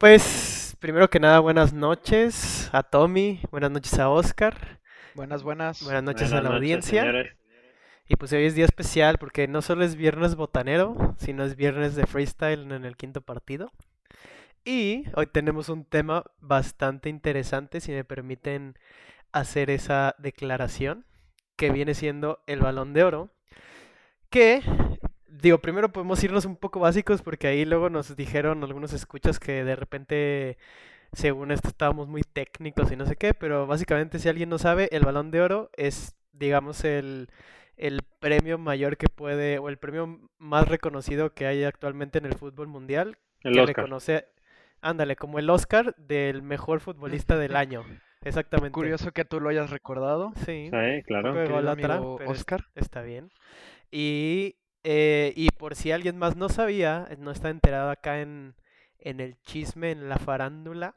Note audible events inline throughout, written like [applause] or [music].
Pues, primero que nada, buenas noches a Tommy, buenas noches a Oscar, Buenas, buenas. buenas noches a Buenas la noches, audiencia. señores. Y pues hoy es día especial porque no solo es viernes botanero, sino es viernes de freestyle en el quinto partido. Y hoy tenemos un tema bastante interesante, si me permiten hacer esa declaración, que viene siendo el Balón de Oro. Que, digo, primero podemos irnos un poco básicos porque ahí luego nos dijeron algunos escuchas que de repente, según esto, estábamos muy técnicos y no sé qué, pero básicamente si alguien no sabe, el Balón de Oro es, digamos, el, el premio mayor que puede, o el premio más reconocido que hay actualmente en el fútbol mundial, El que Oscar. reconoce, ándale, como el Oscar del mejor futbolista del año. Exactamente. Curioso que tú lo hayas recordado, Sí, Sí, un claro. amigo Oscar. está bien. Y, eh, y por si alguien más no sabía, no está enterado acá en, en el chisme, en la farándula,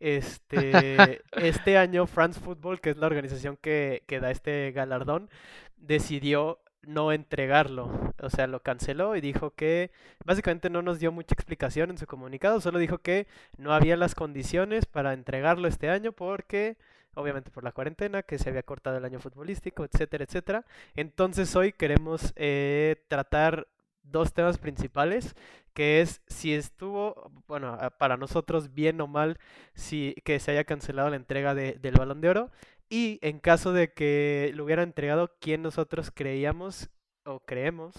este, [laughs] este año France Football, que es la organización que, que da este galardón, decidió no entregarlo. O sea, lo canceló y dijo que básicamente no nos dio mucha explicación en su comunicado, solo dijo que no había las condiciones para entregarlo este año porque, obviamente por la cuarentena, que se había cortado el año futbolístico, etcétera, etcétera. Entonces hoy queremos eh, tratar dos temas principales, que es si estuvo, bueno, para nosotros bien o mal, si que se haya cancelado la entrega de- del Balón de Oro y en caso de que lo hubiera entregado, ¿quién nosotros creíamos o creemos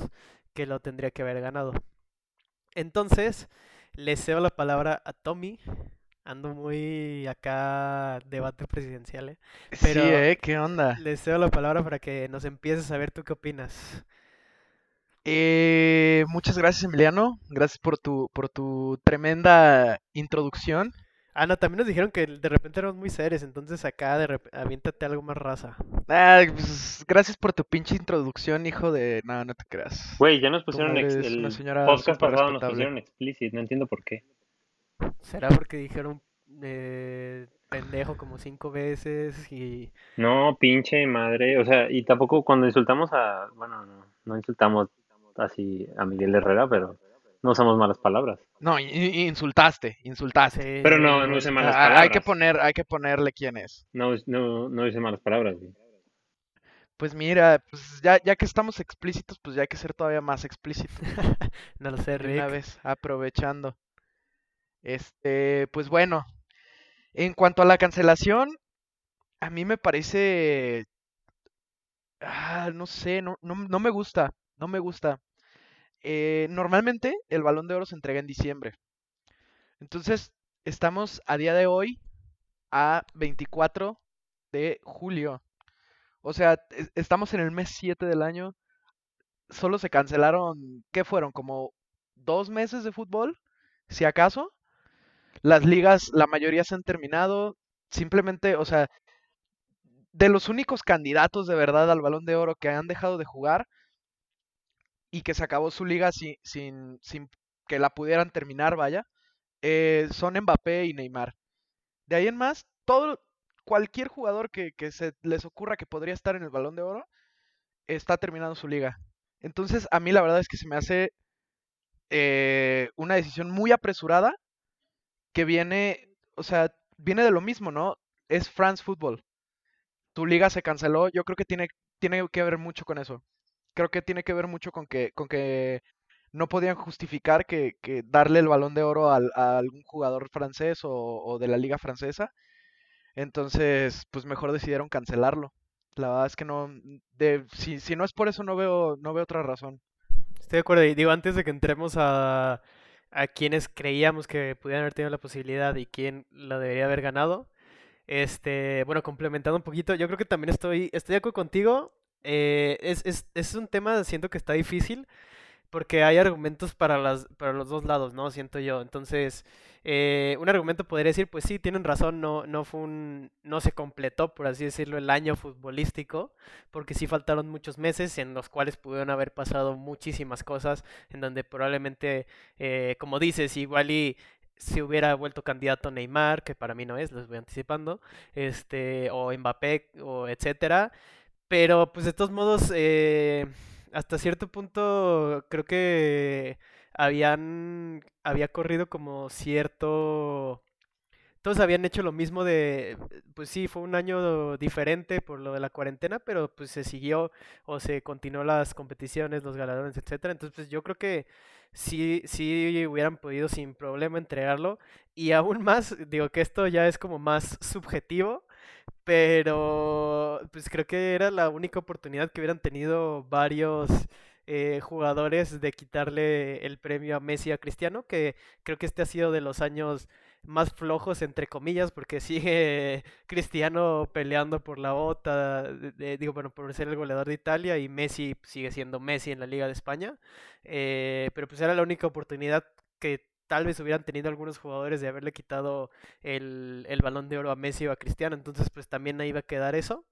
que lo tendría que haber ganado? Entonces, le cedo la palabra a Tommy. Ando muy acá debate presidencial, ¿eh? Pero- Sí, ¿eh? ¿Qué onda? Le cedo la palabra para que nos empieces a ver tú qué opinas. Eh, muchas gracias, Emiliano. Gracias por tu, por tu tremenda introducción. Ah, no, también nos dijeron que de repente éramos muy serios, entonces acá de aviéntate algo más raza. Ah, pues, gracias por tu pinche introducción, hijo de... No, no te creas. Güey, ya nos pusieron el señora podcast pasado nos pusieron explicit, no entiendo por qué. ¿Será porque dijeron eh, pendejo como cinco veces y... No, pinche madre, o sea, y tampoco cuando insultamos a, bueno, no, no insultamos así a Miguel Herrera, pero no usamos malas palabras. No, insultaste, insultaste. Pero no, no usé malas Ah, hay palabras. que poner, hay que ponerle quién es. No, no, no hice malas palabras, güey. Pues mira, pues ya, ya que estamos explícitos, pues ya hay que ser todavía más explícito. [laughs] No lo sé, de una Rick. vez, aprovechando. Este, pues bueno, en cuanto a la cancelación, a mí me parece, ah, no sé, no, no, no me gusta, no me gusta. Eh, normalmente el Balón de Oro se entrega en diciembre. Entonces, estamos a día de hoy a 24 de julio. O sea, es- estamos en el mes 7 del año. Solo se cancelaron, ¿qué fueron? Como dos meses de fútbol, si acaso. Las ligas, la mayoría se han terminado. Simplemente, o sea, de los únicos candidatos de verdad al Balón de Oro que han dejado de jugar y que se acabó su liga sin, sin, sin que la pudieran terminar, vaya, eh, son Mbappé y Neymar. De ahí en más, todo, cualquier jugador que, que se les ocurra que podría estar en el Balón de Oro está terminando su liga. Entonces, a mí la verdad es que se me hace eh, una decisión muy apresurada que viene, o sea, viene de lo mismo, ¿no? Es France Football. Tu liga se canceló, yo creo que tiene, tiene que ver mucho con eso. Creo que tiene que ver mucho con que, con que no podían justificar que, que darle el balón de oro al- a algún jugador francés o, o de la liga francesa. Entonces, pues mejor decidieron cancelarlo. La verdad es que no, de, si, si no es por eso no veo, no veo otra razón. Estoy de acuerdo. Y digo, antes de que entremos a, a quienes creíamos que pudieran haber tenido la posibilidad y quién la debería haber ganado, este, bueno, complementando un poquito, yo creo que también estoy, estoy de acuerdo contigo. eh, es, es, es un tema, siento que está difícil, porque hay argumentos para las, para los dos lados, ¿no? Siento yo. Entonces, eh, un argumento podría decir, pues sí, tienen razón, no, no fue un, no se completó, por así decirlo, el año futbolístico, porque sí faltaron muchos meses en los cuales pudieron haber pasado muchísimas cosas, en donde probablemente, eh, como dices, igual y si hubiera vuelto candidato Neymar, que para mí no es, les voy anticipando, este, o Mbappé, o etcétera, pero pues de todos modos, eh, hasta cierto punto creo que habían, había corrido como cierto todos habían hecho lo mismo de, pues sí, fue un año diferente por lo de la cuarentena, pero pues se siguió o se continuó las competiciones, los galardones, etcétera. Entonces, pues yo creo que sí, sí hubieran podido sin problema entregarlo. Y aún más, digo que esto ya es como más subjetivo, pero pues creo que era la única oportunidad que hubieran tenido varios eh, jugadores de quitarle el premio a Messi a Cristiano, que creo que este ha sido de los años más flojos, entre comillas, porque [laughs] sigue Cristiano peleando por la bota, digo, bueno, por ser el goleador de Italia y Messi sigue siendo Messi en la Liga de España. Eh, pero pues era la única oportunidad que tal vez hubieran tenido algunos jugadores de haberle quitado el, el balón de oro a Messi o a Cristiano. Entonces, pues también ahí va a quedar eso.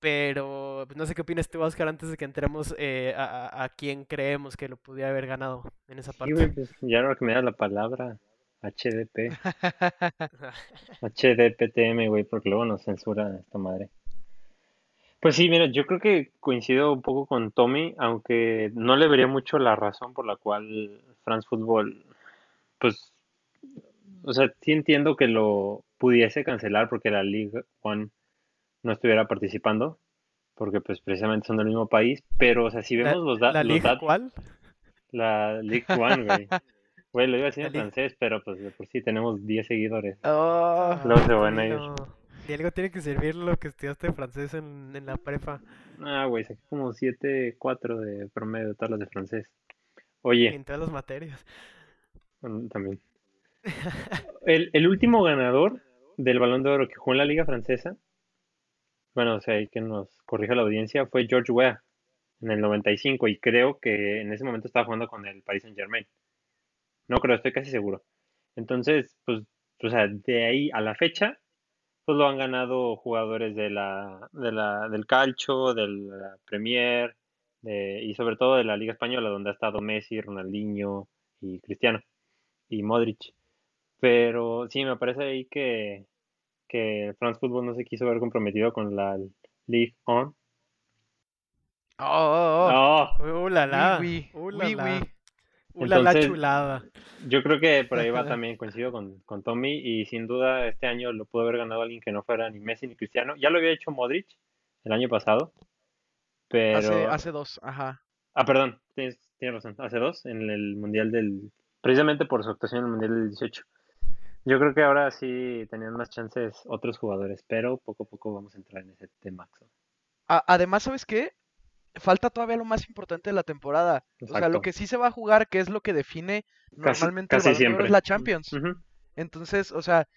Pero pues, no sé qué opinas tú, Oscar, antes de que entremos eh, a, a, quién creemos que lo pudiera haber ganado en esa parte. Sí, pues, ya ahora que me da la palabra, HDP. HDPTM, [laughs] güey, porque luego nos censura esta madre. Pues sí, mira, yo creo que coincido un poco con Tommy, aunque no le vería mucho la razón por la cual France Football, pues, o sea, sí entiendo que lo pudiese cancelar porque la League One no estuviera participando, porque pues precisamente son del mismo país, pero, o sea, si vemos los, datos... ¿La League cuál? La League One, güey. [laughs] Güey, lo iba a decir en francés, pero pues de por sí tenemos 10 seguidores. Oh, Luego se van a ir. Y algo tiene que servir lo que estudiaste francés en, en la prepa. Ah, güey, saqué como 7, 4 de promedio de todas las de francés. Oye. En todas las materias. También. El, el último ganador del Balón de Oro que jugó en la Liga Francesa, bueno, o sea, hay que nos corrija la audiencia, fue George Weah en el 95 y creo que en ese momento estaba jugando con el Paris Saint Germain. No creo, estoy casi seguro. Entonces, pues, o sea, de ahí a la fecha, pues lo han ganado jugadores de la, de la, del Calcio, de la Premier, de, y sobre todo de la Liga Española, donde ha estado Messi, Ronaldinho y Cristiano, y Modric. Pero sí, me parece ahí que, que France Football no se quiso ver comprometido con la League On. Oh, oh, oh. oh. La, la. Oui, oui. oui, la chulada. Yo creo que por ahí va [laughs] también, coincido con, con, Tommy, y sin duda este año lo pudo haber ganado alguien que no fuera ni Messi ni Cristiano. Ya lo había hecho Modric el año pasado, pero... Hace, hace dos, ajá. Ah, perdón, tienes, tienes razón, hace dos, en el Mundial del... Precisamente por su actuación en el Mundial del 18. Yo creo que ahora sí tenían más chances otros jugadores, pero poco a poco vamos a entrar en ese tema. Además, ¿sabes qué? falta todavía lo más importante de la temporada. O sea, lo que sí se va a jugar, que es lo que define normalmente casi, el es la Champions. Entonces, o sea,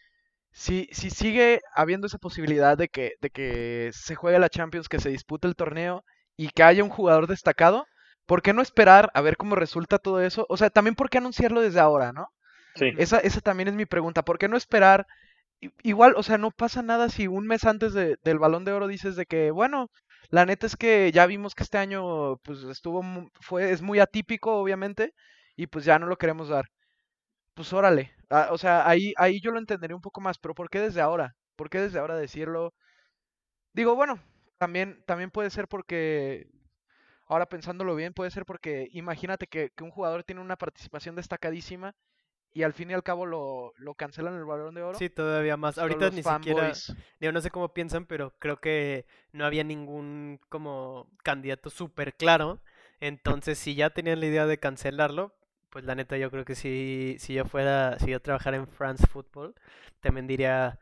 si, si sigue habiendo esa posibilidad de que, de que se juegue la Champions, que se dispute el torneo y que haya un jugador destacado, ¿por qué no esperar a ver cómo resulta todo eso? O sea, también por qué anunciarlo desde ahora, ¿no? Sí. Esa, esa también es mi pregunta. ¿Por qué no esperar? Igual, o sea, no pasa nada si un mes antes de, del balón de oro dices de que, bueno, la neta es que ya vimos que este año pues estuvo fue es muy atípico obviamente y pues ya no lo queremos dar. Pues órale, ah, o sea, ahí ahí yo lo entendería un poco más, pero ¿por qué desde ahora? ¿Por qué desde ahora decirlo? Digo, bueno, también también puede ser porque ahora pensándolo bien, puede ser porque imagínate que, que un jugador tiene una participación destacadísima y al fin y al cabo lo, lo cancelan el balón de oro. Sí, todavía más. Ahorita ni siquiera, yo no sé cómo piensan, pero creo que no había ningún como candidato súper claro. Entonces, si ya tenían la idea de cancelarlo, pues la neta yo creo que si, si yo fuera, si yo trabajara en France Football, también diría,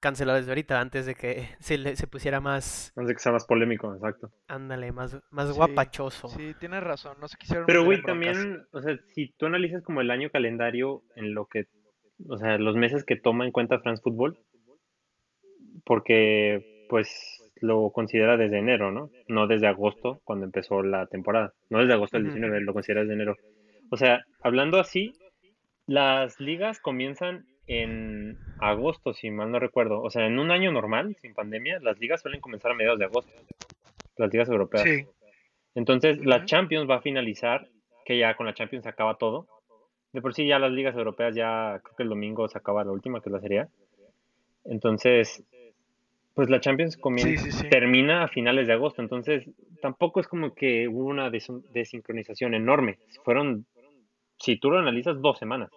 cancelar desde ahorita, antes de que [laughs] se, se pusiera más... Antes de que sea más polémico, exacto. Ándale, más, más guapachoso. Sí, tienes razón, no se quisieron... Pero, güey, también, o sea, si tú analizas como el año calendario en lo que, o sea, los meses que toma en cuenta France Football, porque, pues, lo considera desde enero, ¿no? No desde agosto, cuando empezó la temporada. No desde agosto del 19, lo considera desde enero. O sea, hablando así, las ligas comienzan en agosto, si mal no recuerdo. O sea, en un año normal, sin pandemia, las ligas suelen comenzar a mediados de agosto. Las ligas europeas. Sí. Entonces, la Champions va a finalizar, que ya con la Champions se acaba todo. De por sí ya las ligas europeas ya, creo que el domingo se acaba la última, que es la Serie Entonces, pues la Champions comienza, termina a finales de agosto. Entonces, tampoco es como que hubo una desincronización enorme. Fueron si tú lo analizas, dos semanas.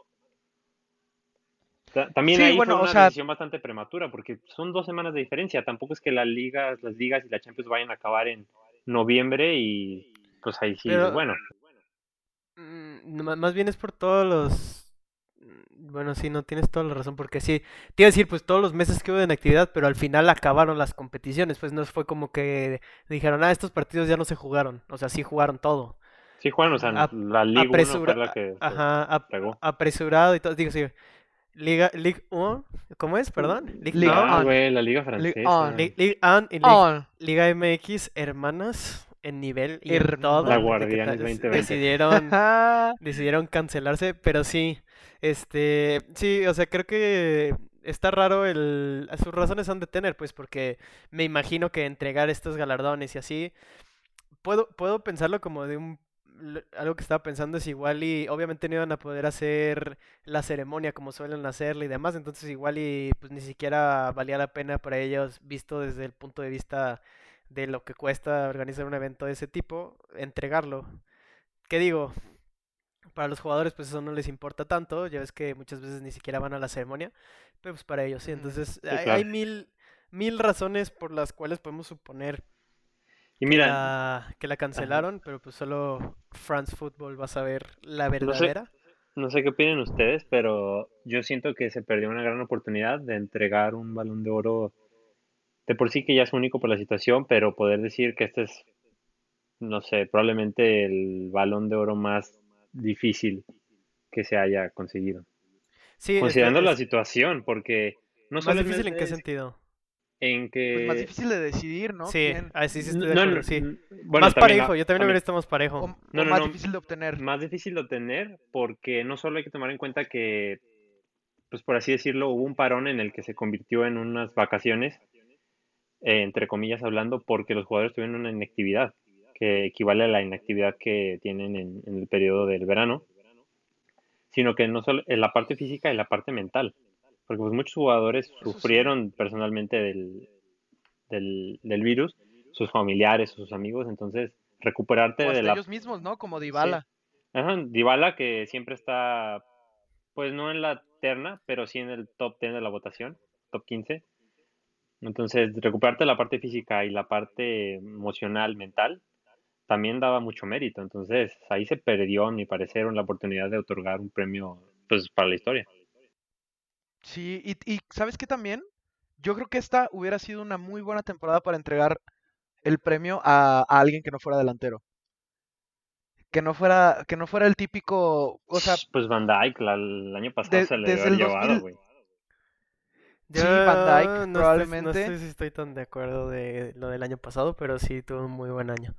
Ta- También Sí, ahí bueno, fue o una sea- decisión bastante prematura, porque son dos semanas de diferencia. Tampoco es que las ligas, las ligas y la Champions vayan a acabar en noviembre y pues ahí sí, Pero- bueno. Mm, Más bien es por todos los... mm, Bueno, sí, no tienes toda la razón, porque sí, te iba a decir, pues todos los meses que hubo en actividad, pero al final acabaron las competiciones, pues no fue como que dijeron, ah, estos partidos ya no se jugaron, o sea, sí jugaron todo. Sí, juegan, o sea, la Liga 1 apresura- fue la que Ajá, ap- apresurado y todo, digo, sí, Liga, Ligue 1, ¿cómo es? Perdón, Ligue Ligue 1, on. güey, la Liga Francesa. on. Li- Ligue 1 y Ligue- On. Liga MX, hermanas, en nivel y en todo. La Guardianes ta- 2020. Decidieron [laughs] decidieron cancelarse, pero sí, este, sí, o sea, creo que está raro el, sus razones han de tener, pues, porque me imagino que entregar estos galardones y así, puedo, puedo pensarlo como de un, algo que estaba pensando es igual y obviamente no iban a poder hacer la ceremonia como suelen hacerla y demás, entonces igual y pues ni siquiera valía la pena para ellos, visto desde el punto de vista de lo que cuesta organizar un evento de ese tipo, entregarlo. ¿Qué digo? Para los jugadores, pues eso no les importa tanto. Ya ves que muchas veces ni siquiera van a la ceremonia. Pero pues para ellos sí. Ujú. Entonces, Sí, hay, hay mil, mil razones por las cuales podemos suponer Y que mira, la, que la cancelaron, pero pues solo France Football va a saber la No sé. verdadera. no sé qué opinan ustedes, pero yo siento que se perdió una gran oportunidad de entregar un balón de oro de por sí que ya es único por la situación, pero poder decir que este es, no sé, probablemente el balón de oro más difícil que se haya conseguido. Sí, Considerando la situación, porque no solo es- difícil en qué sentido. En Pues más difícil de decidir, ¿no? Sí, ¿Quién- ah, sí, sí estoy de no, acuerdo, no, sí. n- bueno, Más también, parejo, yo también lo hubiera estado más parejo. o, No, o no, más no. difícil de obtener. más difícil de obtener porque no solo hay que tomar en cuenta que, pues por así decirlo, hubo un parón en el que se convirtió en unas vacaciones, eh, entre comillas hablando, porque los jugadores tuvieron una inactividad que equivale a la inactividad que tienen en, en el periodo del verano, sino que no solo en la parte física y la parte mental, porque pues muchos jugadores sí. sufrieron personalmente del, del, del virus, sus familiares, sus amigos, entonces recuperarte O de la ellos mismos, ¿no? Como Dybala. Ajá, Dybala que siempre está, pues no en la terna, pero sí en el top 10 de la votación, top 15. Entonces, recuperarte la parte física y la parte emocional, mental, también daba mucho mérito. Entonces, ahí se perdió, a mi parecer, la oportunidad de otorgar un premio, pues, para la historia. Sí, y, y ¿sabes qué también? Yo creo que esta hubiera sido una muy buena temporada para entregar el premio a, a alguien que no fuera delantero. Que no fuera, que no fuera el típico, o sea, Pues Van Dijk, la- el año pasado de- se le desde había el llevado, 2000 güey. Sí, Van Yo no estoy- no probablemente. sé si estoy tan de acuerdo de lo del año pasado, pero sí tuvo un muy buen año.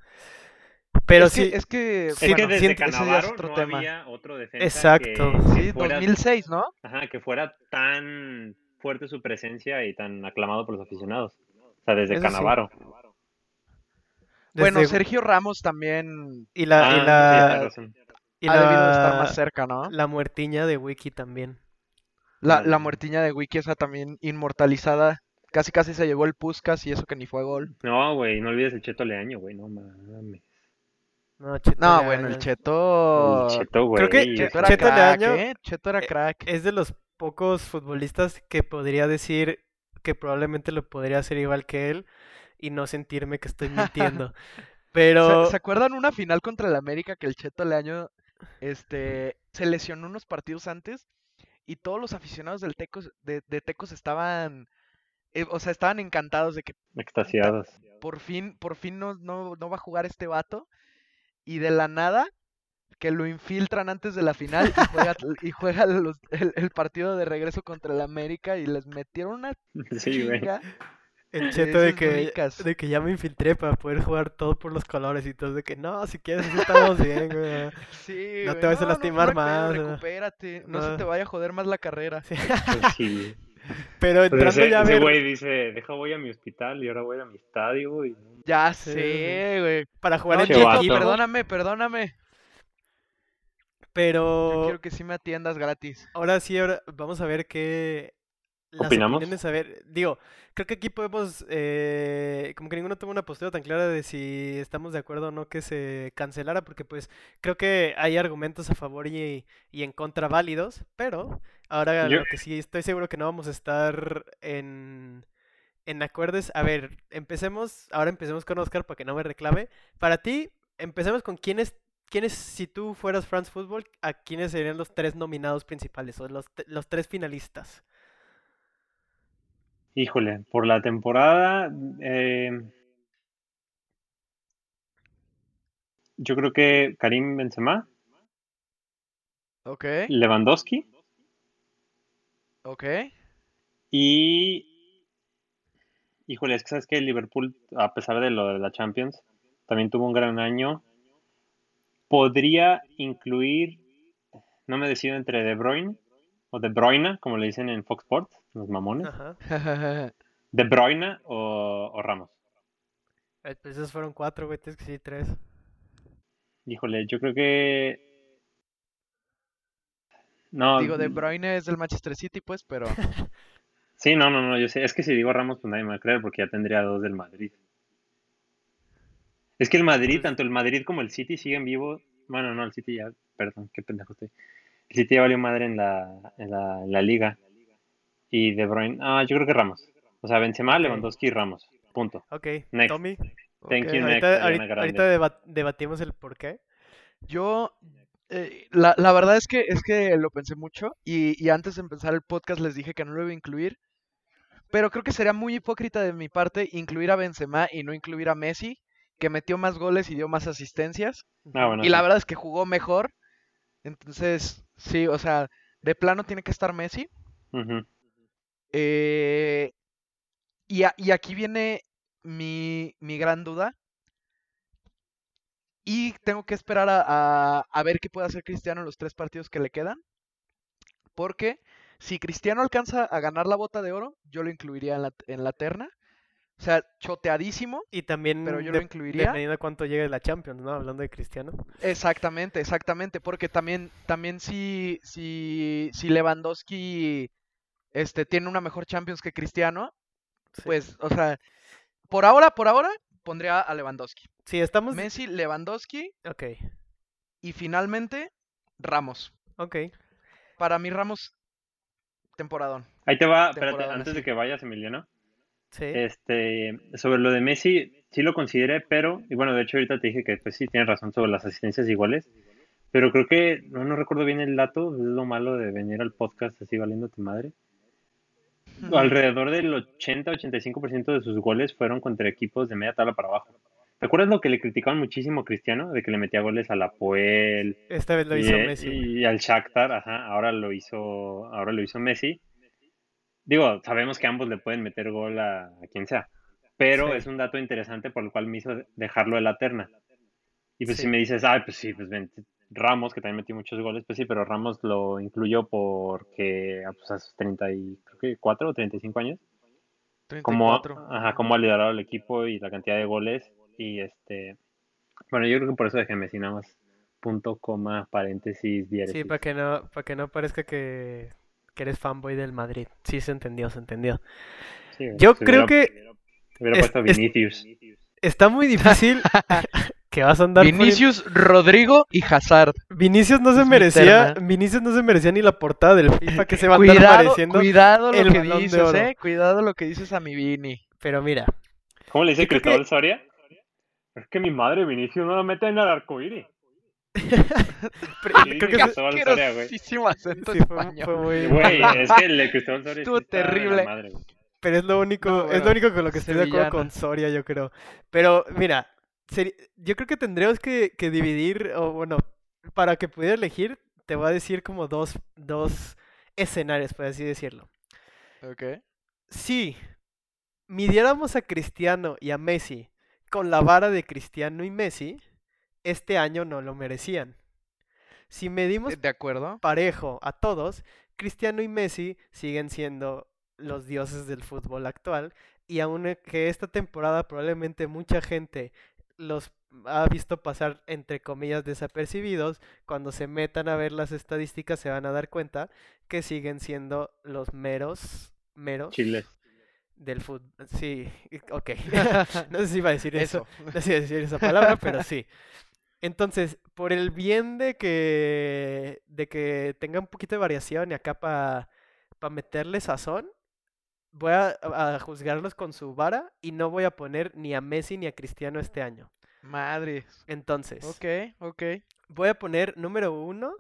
Pero es sí, que, es que, Es bueno, que desde siento- ese ya es otro no tema. había otro defensa Exacto. que, que Sí, fuera 2006, ¿no? Ajá, que fuera tan fuerte su presencia y tan aclamado por los aficionados. O sea, desde Eso sí. Canavaro. Bueno, Sergio Ramos también y la, Ah, y sí, la, y ha debido de estar la- más cerca, ¿no? la muertiña de Wiki también. La, la muertiña de Wiki, esa también inmortalizada. Casi casi se llevó el Puskas y eso que ni fue gol. No, güey, no olvides el Cheto Leaño, güey, no mames. No, Cheto No, Leaño bueno, el Cheto. El Cheto, güey. Creo que Cheto era Cheto crack, Leaño, ¿eh? Cheto era eh, crack. es de los pocos futbolistas que podría decir que probablemente lo podría hacer igual que él y no sentirme que estoy mintiendo. [laughs] Pero ¿Se, se acuerdan una final contra el América que el Cheto Leaño este, se lesionó unos partidos antes y todos los aficionados del Tecos, de, de Tecos estaban, eh, o sea, estaban encantados de que Extasiados. por fin, por fin no, no, no va a jugar este vato y de la nada que lo infiltran antes de la final y juega, [laughs] y juega los- el, el partido de regreso contra el América y les metieron una [laughs] Sí, güey. chinga. el cheto de que, ricas. de que ya me infiltré para poder jugar todo por los colores y todo, de que no, si quieres así estamos bien, güey. Sí, No güey, te vayas a no, lastimar no más, recupérate, no se te vaya a joder más la carrera. Sí. Pues sí. Pero Pues entrando ese, ya a ese ver, güey dice, deja voy a mi hospital y ahora voy a mi estadio. Ya sé, güey. para jugar No, en perdóname, perdóname. Yo pero quiero que sí me atiendas gratis. ahora sí, ahora vamos a ver qué, las ¿Opinamos? a ver, digo, creo que aquí podemos, eh, como que ninguno toma una postura tan clara de si estamos de acuerdo o no que se cancelara, porque pues creo que hay argumentos a favor y, y en contra válidos, pero ahora Yo- lo que sí estoy seguro que no vamos a estar en, en acuerdo es, a ver, empecemos, ahora empecemos con Oscar para que no me reclame. Para ti, empecemos con quiénes, quiénes, si tú fueras France Football, a quiénes serían los tres nominados principales o los, los tres finalistas. Híjole, por la temporada, eh, yo creo que Karim Benzema, Ok, Lewandowski ok. y, híjole, es que sabes que el Liverpool, a pesar de lo de la Champions, también tuvo un gran año. Podría incluir, no me decido entre De Bruyne o De Bruyne, como le dicen en Fox Sports, los mamones, Ajá. [laughs] De Bruyne o, o Ramos. Eh, Pues esos fueron cuatro, güey, tienes que sí, tres. Híjole, yo creo que... No, Digo, De Bruyne es del Manchester City, pues, pero... [laughs] sí, no, no, no, yo sé, es que si digo Ramos, pues nadie me va a creer porque ya tendría dos del Madrid. Es que el Madrid, Pues- tanto el Madrid como el City siguen vivos. Bueno, no, el City ya, perdón, qué pendejo estoy. El City ya valió madre en la, en la, en la liga. Y De Bruyne, ah, yo creo que Ramos. O sea, Benzema. Lewandowski y Ramos. Punto. Ok, Next. Tommy, Thank you, next, ahorita, ahorita, debatimos el por qué. Yo, eh, la, la verdad es que, es que lo pensé mucho y, y antes de empezar el podcast les dije que no lo iba a incluir, pero creo que sería muy hipócrita de mi parte incluir a Benzema y no incluir a Messi, que metió más goles y dio más asistencias, Ah, bueno, y la verdad es que jugó mejor, entonces, sí, o sea, de plano tiene que estar Messi. Eh, y, a- y aquí viene mi, mi gran duda. Y tengo que esperar a, a- a ver qué puede hacer Cristiano en los tres partidos que le quedan. Porque si Cristiano alcanza a ganar la bota de oro, yo lo incluiría en la, en la terna. O sea, choteadísimo. Y también Pero yo lo de- incluiría. dependiendo de cuánto llegue la Champions, ¿no? Hablando de Cristiano. Exactamente, exactamente. Porque también, también si, si, si Lewandowski este, tiene una mejor Champions que Cristiano, Sí. pues, o sea, por ahora, por ahora, pondría a Lewandowski. Sí, estamos... Messi, Lewandowski Ok, y finalmente Ramos. ok. Para mí Ramos, temporadón. Ahí te va, espérate, antes de que vayas, Emiliano. Sí. Este, sobre lo de Messi, sí lo consideré, pero, y bueno, de hecho ahorita te dije que pues sí tienes razón sobre las asistencias iguales, pero creo que, no, no recuerdo bien el dato, es lo malo de venir al podcast así valiéndote madre. Alrededor del 80-85% de sus goles fueron contra equipos de media tabla para abajo. ¿Te acuerdas lo que le criticaban muchísimo a Cristiano? De que le metía goles a la Puel Esta vez lo hizo eh, Messi. y al Shakhtar, ajá, ahora lo hizo, ahora lo hizo Messi. Digo, sabemos que ambos le pueden meter gol a, a quien sea, pero Sí. es un dato interesante por el cual me hizo dejarlo de la terna. Y pues Sí. si me dices, ay, pues sí, pues ven, Ramos, que también metió muchos goles, pues sí, pero Ramos lo incluyó porque ah, pues, a sus 30 y, creo que 4 o 35 años, como, 34. ajá, como ha liderado el equipo y la cantidad de goles. Y este, bueno, yo creo que por eso dejé Messi nada más. Punto, coma, paréntesis, diéresis. Sí, para que no, para que no parezca que, que eres fanboy del Madrid. Sí, se entendió, se entendió. Sí, Yo se creo hubiera- que Hubiera es- puesto es- Vinicius. está muy difícil [laughs] que vas a andar Vinicius, Rodrigo y Hazard. Vinicius no se Es merecía. Vinicius no se merecía ni la portada del FIFA que se va a andar Cuidado, mereciendo. cuidado el lo que Balón de dices, Oro. eh. Cuidado lo que dices a mi Vini. Pero mira, ¿Cómo le dice Cristóbal que- Soria? Es que mi madre Vinicius no lo mete en el arcoíris. [laughs] pre- Sí, creo que güey. Asquerosísimo acento sí, fue, español. fue muy... Güey, es que el de Cristóbal Soria Estuvo la terrible. madre. Pero es lo único, No, es lo único con lo que estoy de acuerdo con Soria, yo creo. Pero mira, yo creo que tendríamos que, que dividir, o bueno, para que pudiera elegir, te voy a decir como dos, dos escenarios, por así decirlo. Ok. Si midiéramos a Cristiano y a Messi con la vara de Cristiano y Messi, este año no lo merecían. Si medimos De acuerdo. parejo a todos, Cristiano y Messi siguen siendo los dioses del fútbol actual y aun que esta temporada probablemente mucha gente los ha visto pasar entre comillas desapercibidos, cuando se metan a ver las estadísticas se van a dar cuenta que siguen siendo los meros meros Chiles. del fútbol. Sí, ok. [laughs] [laughs] no sé si iba a decir eso. [laughs] No sé si iba a decir esa palabra, pero sí. Entonces, por el bien de que, de que tenga un poquito de variación y acá para meterle sazón, voy a, a juzgarlos con su vara y no voy a poner ni a Messi ni a Cristiano este año. Madre. Entonces, Ok, ok. voy a poner número uno.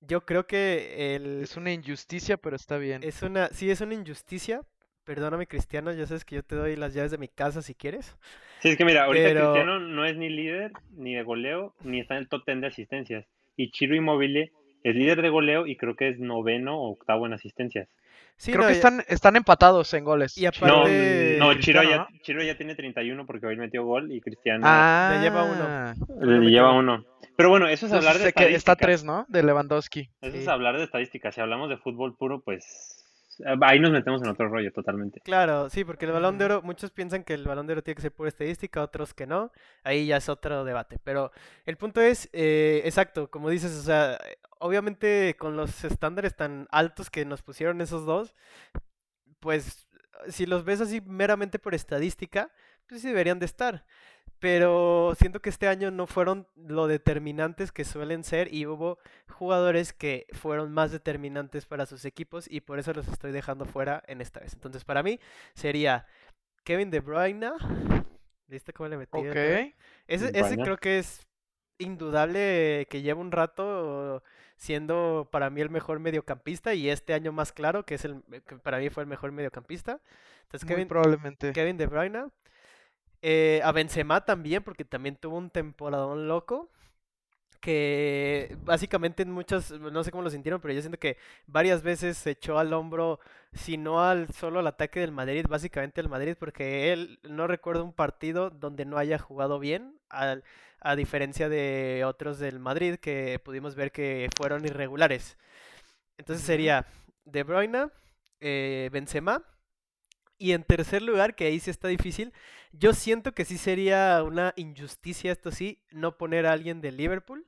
Yo creo que el, Es una injusticia, pero está bien. es una, sí es una injusticia. Perdóname, Cristiano, ya sabes que yo te doy las llaves de mi casa si quieres. Sí, es que mira, ahorita Pero- Cristiano no es ni líder, ni de goleo, ni está en el top 10 de asistencias. Y Chiro Immobile es líder de goleo y creo que es noveno o octavo en asistencias. Sí, Creo no, que están, están empatados en goles. Y No, aparte, no, Chiro ya, Chiro ya tiene 31 porque hoy metió gol y Cristiano Ah, Le lleva uno. le lleva uno. Pero bueno, eso es Entonces hablar de sé que está tres, ¿no? De Lewandowski. Eso es hablar de estadísticas. Si hablamos de fútbol puro, pues ahí nos metemos en otro rollo totalmente. Claro, sí, porque el balón de oro, muchos piensan que el balón de oro tiene que ser pura estadística, otros que no. Ahí ya es otro debate. Pero el punto es, eh, exacto, como dices, o sea, obviamente con los estándares tan altos que nos pusieron esos dos, pues si los ves así meramente por estadística, pues sí deberían de estar. Pero siento que este año no fueron lo determinantes que suelen ser y hubo jugadores que fueron más determinantes para sus equipos y por eso los estoy dejando fuera en esta vez. Entonces, para mí sería Kevin De Bruyne. ¿Viste cómo le metí? Ese, ese creo que es indudable que lleva un rato siendo para mí el mejor mediocampista y este año más claro que es el que para mí fue el mejor mediocampista. Entonces, Muy Kevin, probablemente. Kevin De Bruyne. Eh, a Benzema también, porque también tuvo un temporadón loco. Que básicamente en muchas, no sé cómo lo sintieron, pero yo siento que varias veces se echó al hombro, si no al solo al ataque del Madrid, básicamente al Madrid, porque él no recuerda un partido donde no haya jugado bien, al- a diferencia de otros del Madrid que pudimos ver que fueron irregulares. Entonces sería De Bruyne, eh, Benzema. Y en tercer lugar, que ahí sí está difícil, yo siento que sí sería una injusticia, esto sí, no poner a alguien de Liverpool.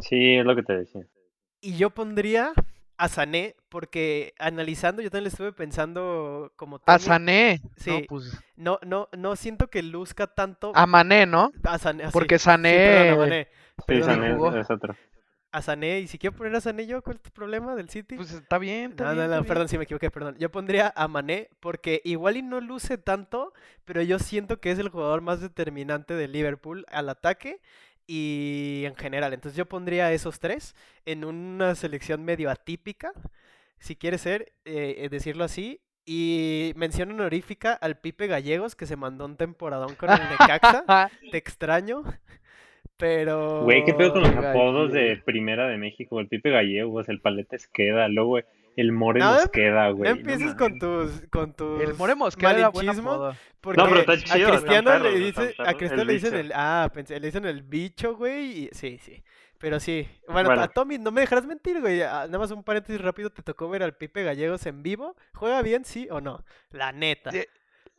Sí, es lo que te decía. Y yo pondría a Sané, porque analizando, yo también le estuve pensando como A Tony, Sané. No, Sí. pues. no, no, no siento que luzca tanto A Mané, ¿no? a Sané, ah, sí, Porque sí, perdón, a Sané. Mané, Sí, perdón, Sané jugó. es otro. A Sané, y si quiero poner a Sané yo, ¿cuál es tu problema del City? Pues está bien, está No, bien, no, está no, bien. perdón, sí me equivoqué, perdón. Yo pondría a Mané porque igual y no luce tanto, pero yo siento que es el jugador más determinante de Liverpool al ataque y en general. Entonces yo pondría a esos tres en una selección medio atípica, si quiere ser, eh, eh, decirlo así. Y mención honorífica al Pipe Gallegos que se mandó un temporadón con el Necaxa. [laughs] Te extraño, pero... Güey, ¿qué pedo con los Gallego. apodos de Primera de México? El Pipe Gallegos, el Paleta Esqueda, luego el More No, Mosqueda, No güey. empieces con tus, con tus El More era buen apodo. Porque No, pero está a chido, están Cristiano le dice, a. Cristiano El le dicen bicho. el, ah, pensé, le dicen el bicho, güey, y- sí, sí. Pero sí, bueno, Bueno. a Tommy, no me dejarás mentir, güey. ah, Nada más un paréntesis rápido, te tocó ver al Pipe Gallegos en vivo. ¿Juega bien, sí o no? La neta. Sí,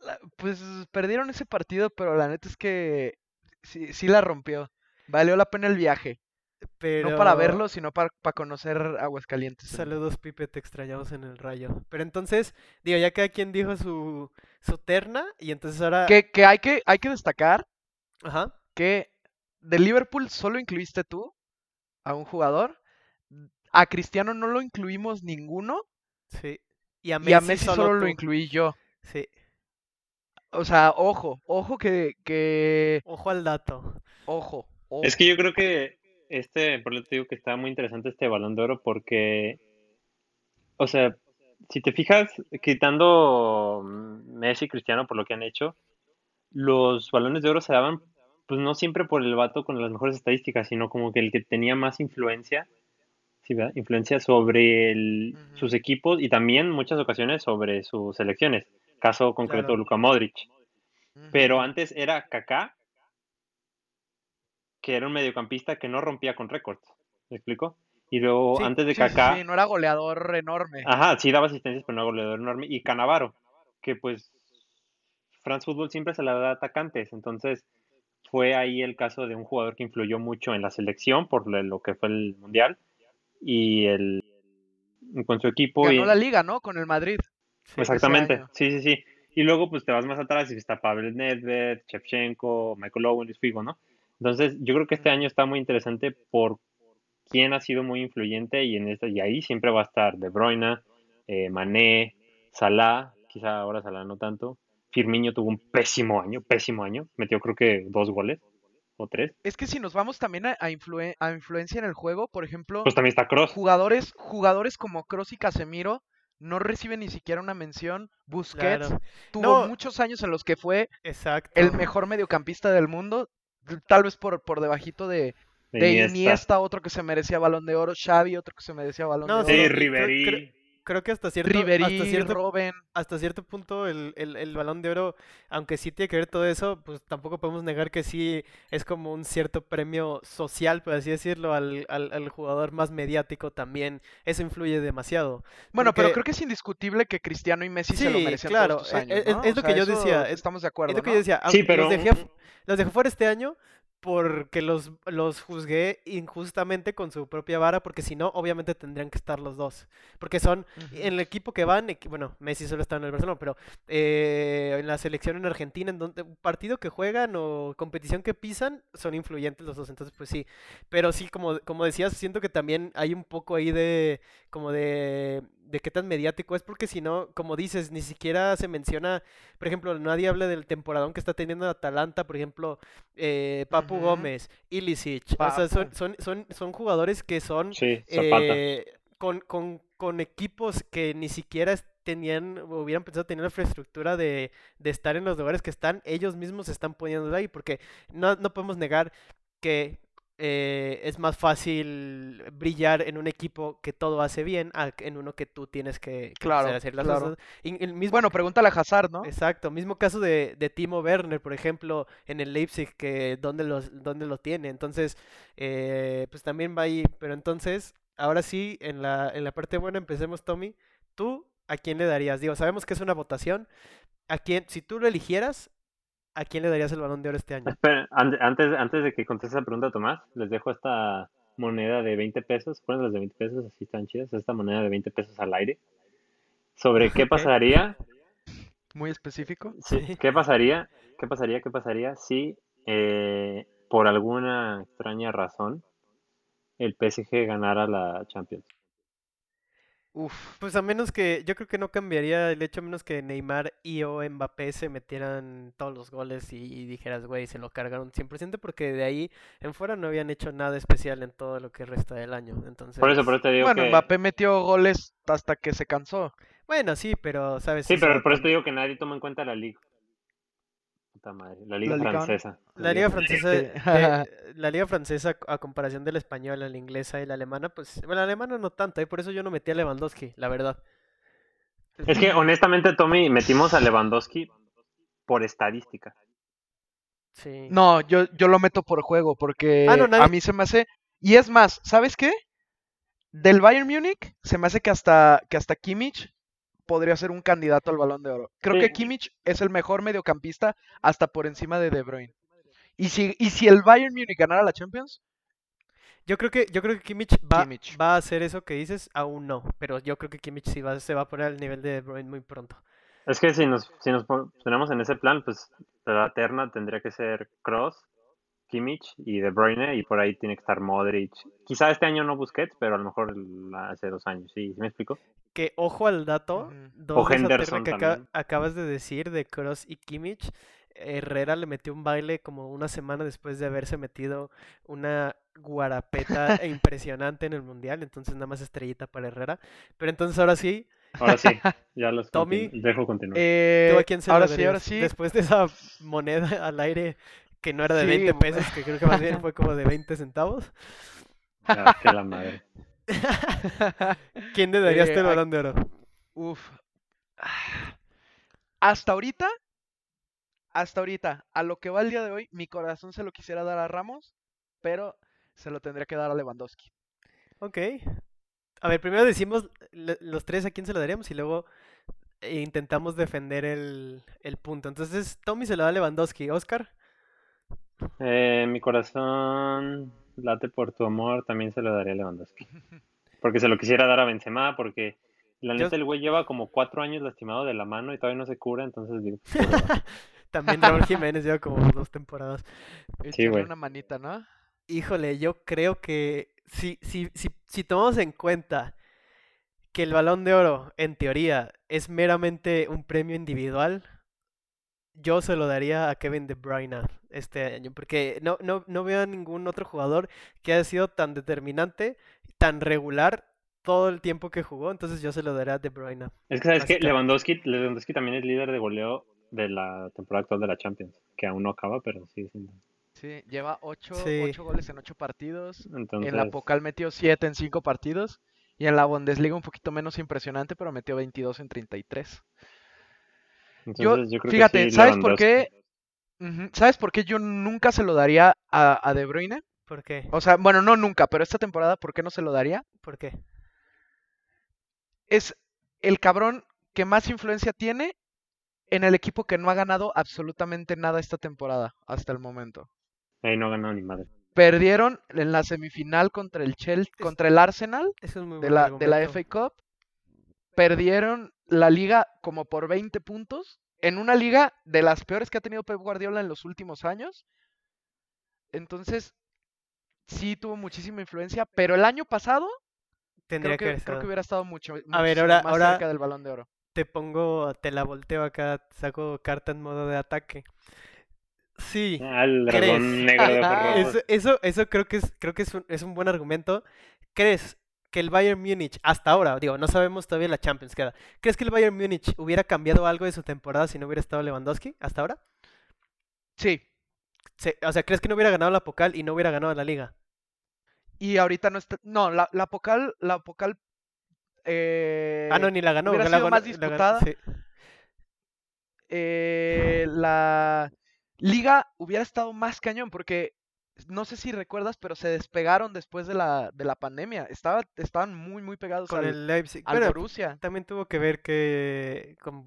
La- Pues perdieron ese partido, pero la neta es que sí, sí la rompió. Valió la pena el viaje. Pero... No para verlo, sino para, para conocer Aguascalientes. Saludos, Pipe, te extrañamos en el rayo. Pero entonces, digo, ya cada quien dijo su, su terna, y entonces ahora... Que, que hay que hay que destacar Ajá. que de Liverpool solo incluiste tú a un jugador. A Cristiano no lo incluimos ninguno. Sí. Y a Y a Messi solo solo lo incluí yo. Sí. O sea, ojo, ojo que, que Ojo al dato. ojo, Es que yo creo que este, por eso te digo que está muy interesante este Balón de Oro porque, o sea, si te fijas, quitando mm, Messi y Cristiano por lo que han hecho, los balones de oro se daban, pues no siempre por el vato con las mejores estadísticas, sino como que el que tenía más influencia, ¿sí, verdad? Influencia sobre el- sus equipos y también muchas ocasiones sobre sus selecciones. Caso concreto, Claro. Luka Modric. Pero antes era Kaká, que era un mediocampista que no rompía con récords. ¿Me explico? Y luego, Sí, antes de sí, Kaká, sí, no era goleador enorme. ajá, sí daba asistencias, pero no goleador enorme. Y Canavaro, que pues France Football siempre se la da a atacantes. Entonces, fue ahí el caso de un jugador que influyó mucho en la selección por lo que fue el Mundial y el con su equipo. y- Ganó la liga, ¿no? Con el Madrid. Exactamente, sí, sí, sí. Y luego pues te vas más atrás y está Pavel Nedved, Shevchenko, Michael Owen, Luis Figo, ¿no? Entonces yo creo que este año está muy interesante por quién ha sido muy influyente y en este, y ahí siempre va a estar De Bruyne, eh, Mané, Salah, quizá ahora Salah no tanto. Firmino tuvo un pésimo año, pésimo año, metió creo que dos goles o tres. Es que si nos vamos también a, a influen- a influencia en el juego, por ejemplo, Pues también está Cross. jugadores, jugadores como Kroos y Casemiro no reciben ni siquiera una mención. Busquets Claro. tuvo No. muchos años en los que fue Exacto. el mejor mediocampista del mundo, tal vez por, por debajito de, de Iniesta. Iniesta, otro que se merecía balón de oro, Xavi, otro que se merecía balón No, de sí, Sí, oro, creo- Ribery. Creo- que hasta cierto, hasta Ribery, cierto hasta cierto punto el, el, el balón de oro, aunque sí tiene que ver todo eso, pues tampoco podemos negar que sí es como un cierto premio social, por así decirlo, al, al, al jugador más mediático también. Eso influye demasiado. Bueno, pero creo que es indiscutible que Cristiano y Messi se lo Sí, merecían claro, todos estos e- años, e- ¿no? es lo que sea, yo decía, es- Estamos de acuerdo, es lo que yo decía, Sí, aunque pero los dejé, los dejé fuera este año porque los, los juzgué injustamente con su propia vara, porque si no, obviamente tendrían que estar los dos. Porque son, en el equipo que van, bueno, Messi solo está en el Barcelona, pero eh, en la selección en Argentina, en donde partido que juegan o competición que pisan, son influyentes los dos, entonces pues sí. Pero sí, como, como decías, siento que también hay un poco ahí de, como de, de qué tan mediático es, porque si no, como dices, ni siquiera se menciona, por ejemplo, nadie habla del temporadón que está teniendo Atalanta, por ejemplo, eh, Papu. Gómez, Ilicic, o sea, son, son, son, son jugadores que son Sí, eh, con, con, con equipos que ni siquiera tenían, o hubieran pensado tener la infraestructura de, de estar en los lugares que están, ellos mismos se están poniendo ahí, porque no, no podemos negar que eh, es más fácil brillar en un equipo que todo hace bien a en uno que tú tienes que, que Claro, hacer las claro. cosas. Y el mismo Bueno, pregúntale a Hazard, ¿no? Exacto, mismo caso de, de Timo Werner, por ejemplo, en el Leipzig, que dónde, los, dónde lo tiene. Entonces, eh, pues también va ahí. Pero entonces, ahora sí, en la, en la parte buena empecemos, Tommy. ¿Tú a quién le darías? Digo, sabemos que es una votación. ¿A quién, si tú lo eligieras, a quién le darías el balón de oro este año? Espera, an- antes, antes de que conteste esa pregunta, Tomás, les dejo esta moneda de 20 pesos. Ponen las de 20 pesos, así están chidas. Esta moneda de 20 pesos al aire. Sobre qué pasaría, Muy específico. sí, Sí. qué pasaría, qué pasaría, qué pasaría si eh, por alguna extraña razón el PSG ganara la Champions. Uf. Pues a menos que, yo creo que no cambiaría el hecho, a menos que Neymar y o Mbappé se metieran todos los goles y, y dijeras, güey, se lo cargaron 100%, porque de ahí en fuera no habían hecho nada especial en todo lo que resta del año. Entonces, Por eso, por eso te digo Bueno, que... Mbappé metió goles hasta que se cansó. bueno, sí, pero, ¿sabes? Sí, pero por eso te digo que nadie toma en cuenta la liga. Puta madre, la liga La francesa. La liga francesa, de- la liga francesa a comparación de la española, la inglesa y la alemana, pues, bueno, la alemana no tanto, y por eso yo no metí a Lewandowski, la verdad. Es que honestamente, Tommy, metimos a Lewandowski por estadística. Sí. No, yo, yo lo meto por juego porque Ah, no, nadie- a mí se me hace... Y es más, ¿sabes qué? Del Bayern Múnich se me hace que hasta, que hasta Kimmich podría ser un candidato al Balón de Oro. Creo Sí. que Kimmich es el mejor mediocampista hasta por encima de De Bruyne. Y si, y si el Bayern Múnich ganara la Champions, Yo creo que, yo creo que Kimmich va, Kimmich. va a hacer eso que dices, aún no, pero yo creo que Kimmich sí va, se va a poner al nivel de De Bruyne muy pronto. Es que si nos, si nos pon- ponemos en ese plan, pues la terna tendría que ser Cross, Kimmich y De Bruyne, y por ahí tiene que estar Modric. Quizá este año no Busquets, pero a lo mejor hace dos años, ¿sí? ¿Sí me explico? Que ojo al dato, dos O Henderson que también. acabas de decir de Cross y Kimmich. Herrera le metió un baile como una semana después de haberse metido una guarapeta [laughs] impresionante en el mundial, entonces nada más estrellita para Herrera. Pero entonces ahora sí, Ahora sí, [laughs] ya los Tommy, continu- dejo continuar. Eh, ¿tú a quién se lo ahora sí, ahora sí. Después de esa moneda al aire que no era de Sí, 20 bu- pesos, que creo que más bien [laughs] fue como de 20 centavos. Ah, que la madre. ¿Quién le darías Eh, el balón de oro? Uf. Hasta ahorita, hasta ahorita, a lo que va el día de hoy, mi corazón se lo quisiera dar a Ramos, pero se lo tendría que dar a Lewandowski. Ok. A ver, primero decimos los tres a quién se lo daríamos y luego eh, intentamos defender el, el punto. Entonces, Tommy se lo da a Lewandowski. Oscar, Eh, mi corazón late por tu amor, también se lo daría a Lewandowski. Porque se lo quisiera dar a Benzema, porque La Yo- neta, el güey lleva como cuatro años lastimado de la mano y todavía no se cura, entonces digo, [laughs] También Raúl Jiménez lleva como dos temporadas. Echarle güey. una manita, ¿no? Híjole, yo creo que si, si, si, si tomamos en cuenta que el Balón de Oro, en teoría, es meramente un premio individual, yo se lo daría a Kevin De Bruyne este año, porque no, no, no veo a ningún otro jugador que haya sido tan determinante, tan regular todo el tiempo que jugó, entonces yo se lo daría a De Bruyne. Es que sabes que. Lewandowski, Lewandowski también es líder de goleo de la temporada actual de la Champions, que aún no acaba, pero sigue siendo. Sí, lleva ocho, Sí. ocho goles en ocho partidos. Entonces, En la Pocal metió 7 en 5 partidos. Y en la Bundesliga un poquito menos impresionante, pero metió 22 en 33. Yo, entonces yo creo fíjate, que sí, ¿sabes por qué? ¿Sabes por qué yo nunca se lo daría a, a De Bruyne? ¿Por qué? O sea, bueno, no nunca, pero esta temporada, ¿por qué no se lo daría? ¿Por qué? Es el cabrón que más influencia tiene en el equipo que no ha ganado absolutamente nada esta temporada hasta el momento. Ahí no ha ganado ni madre. Perdieron en la semifinal contra el Chelsea, contra el Arsenal es de la, de la. FA Cup. Perdieron la liga como por 20 puntos. En una liga de las peores que ha tenido Pep Guardiola en los últimos años. Entonces, sí tuvo muchísima influencia. Pero el año pasado, Tendría creo que que, haber creo que estado. hubiera estado mucho, A ver, muchísimo ahora- más ahora- cerca del balón de oro. te pongo, te la volteo acá, saco carta en modo de ataque. Sí, Ah, rojos. [laughs] eso, eso, eso creo que es, creo que es un, es un buen argumento. ¿Crees que el Bayern Múnich, hasta ahora, digo, no sabemos todavía la Champions queda, ¿crees que el Bayern Múnich hubiera cambiado algo de su temporada si no hubiera estado Lewandowski hasta ahora? Sí. Se- o sea, ¿crees que no hubiera ganado la Pocal y no hubiera ganado la Liga? Y ahorita no está. No, la, la Pocal. La Pocal. eh, ah, no, ni la ganó. hubiera la sido más la ganó- disputada. sí. eh, la liga hubiera estado más cañón porque no sé si recuerdas, pero se despegaron después de la, de la pandemia. Estaba, estaban muy, muy pegados Con al, el Leipzig. al Bueno, Borussia. también tuvo que ver que, con-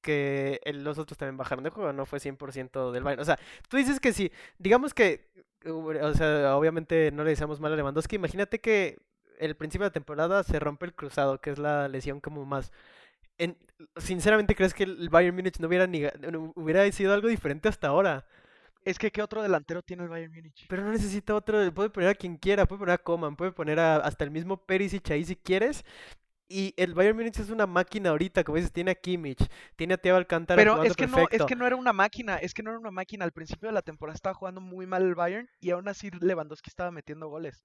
que el- los otros también bajaron de juego, no fue 100% del Bayern. O sea, tú dices que sí, digamos que, o sea, obviamente no le deseamos mal a Lewandowski, imagínate que el principio de la temporada se rompe el cruzado, que es la lesión como más... En, sinceramente, ¿crees que el Bayern Múnich no hubiera, ni, no hubiera sido algo diferente hasta ahora? Es que, ¿qué otro delantero tiene el Bayern Múnich? Pero no necesita otro, puede poner a quien quiera, puede poner a Coman, puede poner a, hasta el mismo Perisic ahí si quieres. Y el Bayern Múnich es una máquina ahorita, como dices, tiene a Kimmich, tiene a Thiago Alcántara Pero es que no, es que no era una máquina, es que no era una máquina. Al principio de la temporada estaba jugando muy mal el Bayern y aún así Lewandowski estaba metiendo goles.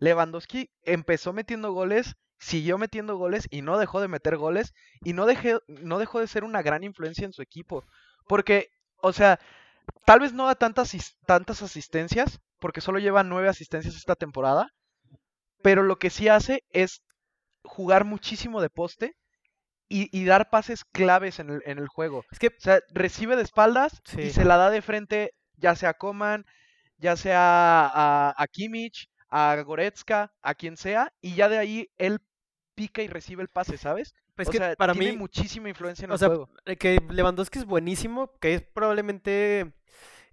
Lewandowski empezó metiendo goles, siguió metiendo goles y no dejó de meter goles y no, dejé, no dejó de ser una gran influencia en su equipo. Porque, o sea, tal vez no da tantas, tantas asistencias, porque solo lleva nueve asistencias esta temporada, pero lo que sí hace es jugar muchísimo de poste y, y dar pases claves en el, en el juego. Es que O sea, recibe de espaldas Sí. y se la da de frente, ya sea a Coman, ya sea a, a Kimmich, a Goretzka, a quien sea, y ya de ahí él pica y recibe el pase, ¿sabes? Pues o que sea, para tiene mí, muchísima influencia en o el sea, juego. eh, que Lewandowski es buenísimo, que es probablemente,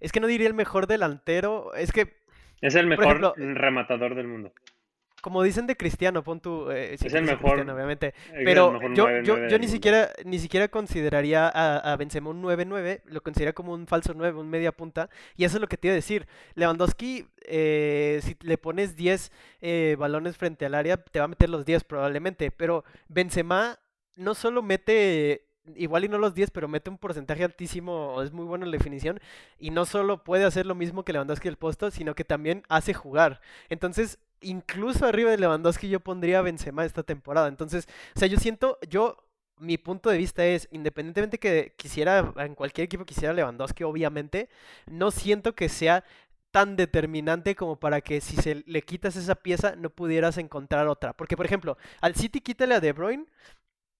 es que no diría el mejor delantero, es que, Es el mejor ejemplo, rematador del mundo. como dicen de Cristiano, pon tu, eh, Es el mejor- Cristiano, obviamente, Es el Pero mejor yo, 9-9 yo, ni siquiera, ni siquiera consideraría a, a Benzema un 9-9, lo consideraría como un falso 9, un media punta, y eso es lo que te iba a decir. Lewandowski, eh, si le pones 10 eh, balones frente al área, te va a meter los 10 probablemente, pero Benzema no solo mete, igual y no los 10, pero mete un porcentaje altísimo, es muy bueno en la definición, y no solo puede hacer lo mismo que Lewandowski del posto, sino que también hace jugar. Entonces, incluso arriba de Lewandowski yo pondría a Benzema esta temporada. Entonces, o sea, yo siento, yo, mi punto de vista es, independientemente que quisiera, en cualquier equipo quisiera Lewandowski, obviamente, no siento que sea tan determinante como para que si se le quitas esa pieza no pudieras encontrar otra. Porque, por ejemplo, al City quítale a De Bruyne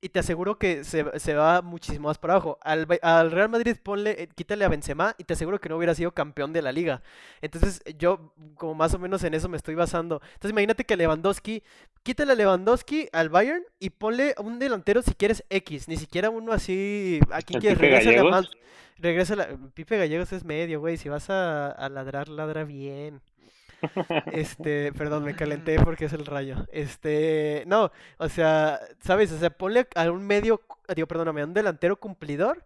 y te aseguro que se, se va muchísimo más para abajo. Al, al Real Madrid ponle, eh, quítale a Benzema y te aseguro que no hubiera sido campeón de la liga. Entonces yo como más o menos en eso me estoy basando. Entonces imagínate que Lewandowski, quítale a Lewandowski al Bayern y ponle un delantero si quieres X, ni siquiera uno así, ¿a quién ¿El quieres? Pipe Regrésale a Gallegos? Mount- regrésale a- Pipe Gallegos es medio, güey, si vas a, a ladrar, ladra bien. Este, perdón, me calenté porque es el rayo. Este, no, o sea, ¿sabes? O sea, ponle a un medio, digo, perdóname, a un delantero cumplidor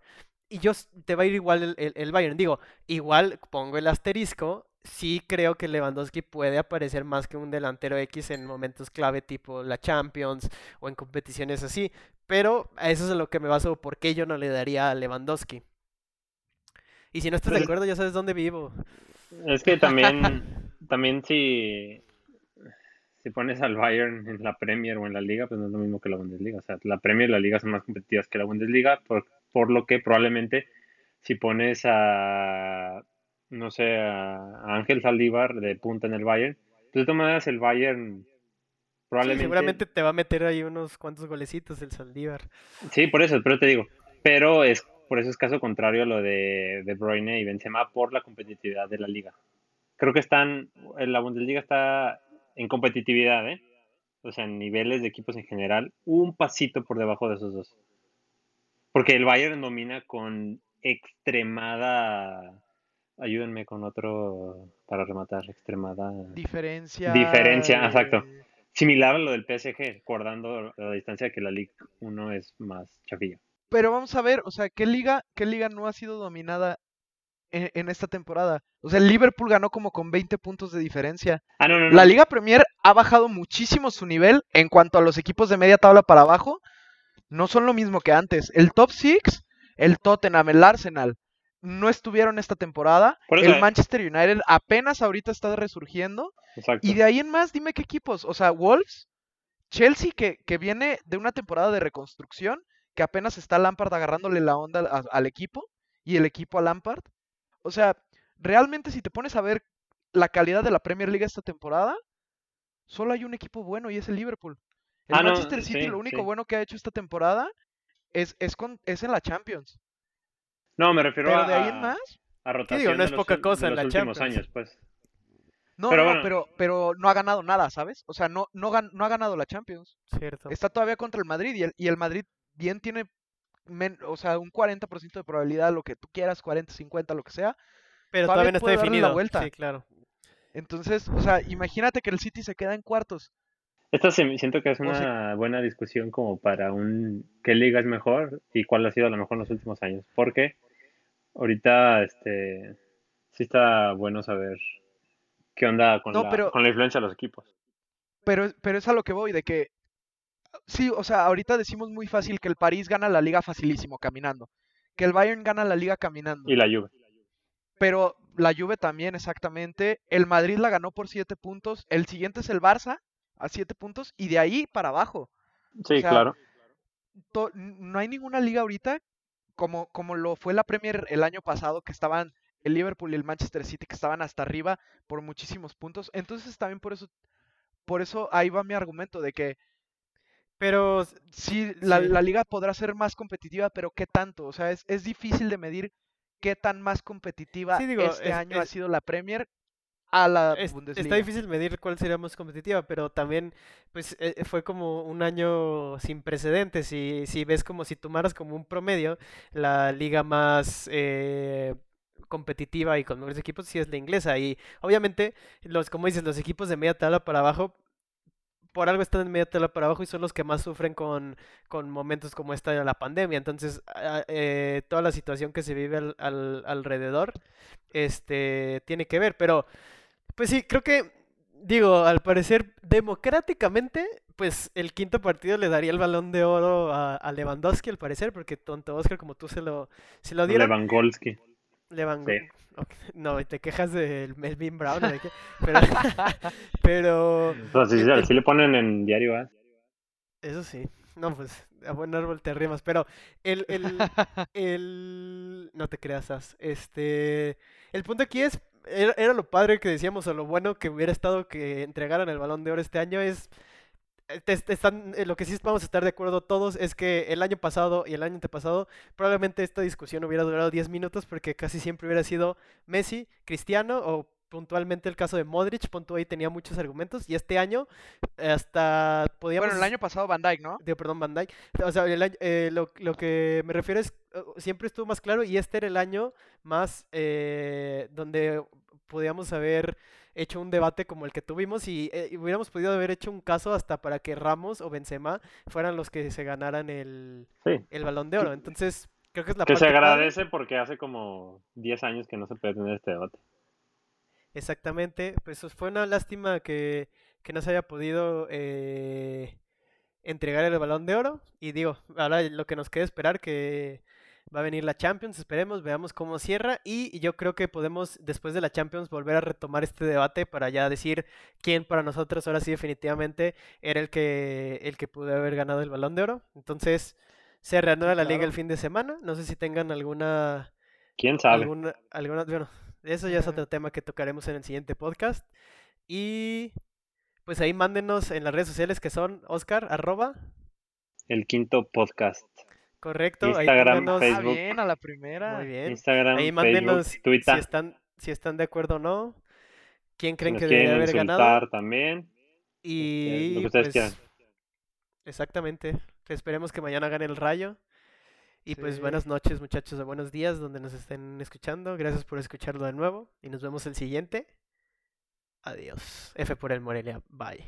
y yo te va a ir igual el, el- el Bayern. Digo, igual pongo el asterisco. Sí creo que Lewandowski puede aparecer más que un delantero X en momentos clave tipo la Champions o en competiciones así, pero a eso es a lo que me baso por qué yo no le daría a Lewandowski. Y si no estás de Pues- acuerdo, ya sabes dónde vivo. Es que también, también si, si pones al Bayern en la Premier o en la Liga, pues no es lo mismo que la Bundesliga. O sea, la Premier y la Liga son más competitivas que la Bundesliga, por, por lo que probablemente si pones a, no sé, a Ángel Saldívar de punta en el Bayern, pues de todas maneras el Bayern Sí, probablemente... seguramente te va a meter ahí unos cuantos golecitos el Saldívar. Sí, por eso, pero te digo, pero es por eso es caso contrario a lo de De Bruyne y Benzema por la competitividad de la liga. Creo que están, la Bundesliga está en competitividad, ¿eh? O sea, en niveles de equipos en general, un pasito por debajo de esos dos. Porque el Bayern domina con extremada, ayúdenme con otro para rematar, extremada Diferencia. Diferencia, exacto. similar a lo del PSG, guardando la distancia que la Liga 1 es más chafilla. Pero vamos a ver, o sea, ¿qué liga, qué liga no ha sido dominada en, en esta temporada? O sea, el Liverpool ganó como con 20 puntos de diferencia. Ah, no, no, no. La Liga Premier ha bajado muchísimo su nivel en cuanto a los equipos de media tabla para abajo. No son lo mismo que antes. El top 6, el Tottenham, el Arsenal, no estuvieron esta temporada. El eh. Manchester United apenas ahorita está resurgiendo. Exacto. Y de ahí en más, dime qué equipos. O sea, Wolves, Chelsea, que, que viene de una temporada de reconstrucción, que apenas está Lampard agarrándole la onda a- al equipo y el equipo a Lampard. O sea, realmente si te pones a ver la calidad de la Premier League esta temporada, solo hay un equipo bueno y es el Liverpool. El Ah, no, Manchester City sí, lo único sí. bueno que ha hecho esta temporada es, es, con, es en la Champions. No, me refiero Pero a, de ahí en más, a rotación digo, no es los poca cosa en los la últimos Champions. años, pues. no, Pero no, bueno. pero, pero no ha ganado nada, ¿sabes? O sea, no, no, gan- no ha ganado la Champions. Cierto. Está todavía contra el Madrid y el, y el Madrid bien tiene, men- o sea, un 40% de probabilidad, lo que tú quieras, 40, 50, lo que sea. Pero todavía todavía no está darle la definido. vuelta. Sí, claro. Entonces, o sea, imagínate que el City se queda en cuartos. Esta se- siento que es O una sea- buena discusión como para un qué liga es mejor y cuál ha sido la mejor en los últimos años. Porque ahorita este sí está bueno saber qué onda con, No, la, pero- con la influencia de los equipos. Pero, pero es a lo que voy, de que, sí, o sea, ahorita decimos muy fácil que el París gana la liga facilísimo, caminando. Que el Bayern gana la liga caminando. Y la Juve. Pero la Juve también, exactamente. El Madrid la ganó por 7 puntos. El siguiente es el Barça, a 7 puntos. Y de ahí para abajo. Sí, sea, claro. no hay ninguna liga ahorita como, como lo fue la Premier el año pasado, que estaban el Liverpool y el Manchester City, que estaban hasta arriba por muchísimos puntos. Entonces también por eso, por eso ahí va mi argumento de que Pero sí, la, Sí. la liga podrá ser más competitiva, pero ¿qué tanto? O sea, es, es difícil de medir qué tan más competitiva Sí, digo, este es- año ha sido la Premier a la es- Bundesliga. está difícil medir cuál sería más competitiva, pero también pues eh, fue como un año sin precedentes. Si, si ves como si tomaras como un promedio, la liga más eh, competitiva y con mejores equipos sí es la inglesa. Y obviamente, los, como dices, los equipos de media tabla para abajo por algo están en media tabla para abajo y son los que más sufren con, con momentos como esta de la pandemia. Entonces, a- eh, toda la situación que se vive al, al- alrededor, este, tiene que ver. Pero, pues sí, creo que, digo, al parecer, democráticamente, pues el quinto partido le daría el balón de oro a, a Lewandowski, al parecer, porque tonto Oscar, como tú se lo, se lo dieron. Lewandowski. Levan- Sí. [laughs] ok, No, y te quejas del Melvin Brown, ¿o de qué? Pero, [laughs] pero O sea, si, el- si le ponen en diario A. Eso sí. No, pues a buen árbol te arrimas. Pero el, el, [laughs] el... No te creas, As. Este... El punto aquí es... Era, era lo padre que decíamos, o lo bueno que hubiera estado que entregaran el Balón de Oro este año es... eh, te- te están, eh, lo que sí vamos a estar de acuerdo todos es que el año pasado y el año antepasado probablemente esta discusión hubiera durado 10 minutos porque casi siempre hubiera sido Messi, Cristiano o puntualmente el caso de Modric, punto ahí tenía muchos argumentos y este año eh, hasta podíamos... Bueno, el año pasado Van Dijk, ¿no? Digo, perdón, Van Dijk. O sea, el año- eh, lo, lo que me refiero es, siempre estuvo más claro y este era el año más eh, donde podíamos haber hecho un debate como el que tuvimos y, eh, y hubiéramos podido haber hecho un caso hasta para que Ramos o Benzema fueran los que se ganaran el, Sí. el balón de oro. Entonces, creo que es la Que se padre. agradece porque hace como 10 años que no se puede tener este debate. Exactamente, pues fue una lástima que, que no se haya podido eh, entregar el balón de oro. Y digo, ahora lo que nos queda esperar que va a venir la Champions, esperemos, veamos cómo cierra. Y yo creo que podemos, después de la Champions, volver a retomar este debate para ya decir quién para nosotros ahora sí definitivamente era el que, el que pudo haber ganado el balón de oro. Entonces, se reanuda la liga el fin de semana. No sé si tengan alguna ¿Quién sabe? alguna, alguna, bueno, eso ya es otro tema que tocaremos en el siguiente podcast. Y pues ahí mándenos en las redes sociales que son Oscar, arroba, El quinto podcast. Correcto, ahí Instagram, pónganos- Ah, Facebook. bien, a la primera. muy bien. Instagram, Ahí mándenos Facebook, si están, si están de acuerdo o no, quién creen nos que debe quieren haber ganado. también. Y lo que ustedes pues, quieran. exactamente, esperemos que mañana gane el Rayo. Y pues buenas noches muchachos o buenos días donde nos estén escuchando. Gracias por escucharlo de nuevo y nos vemos el siguiente. Adiós. F por el Morelia. Bye.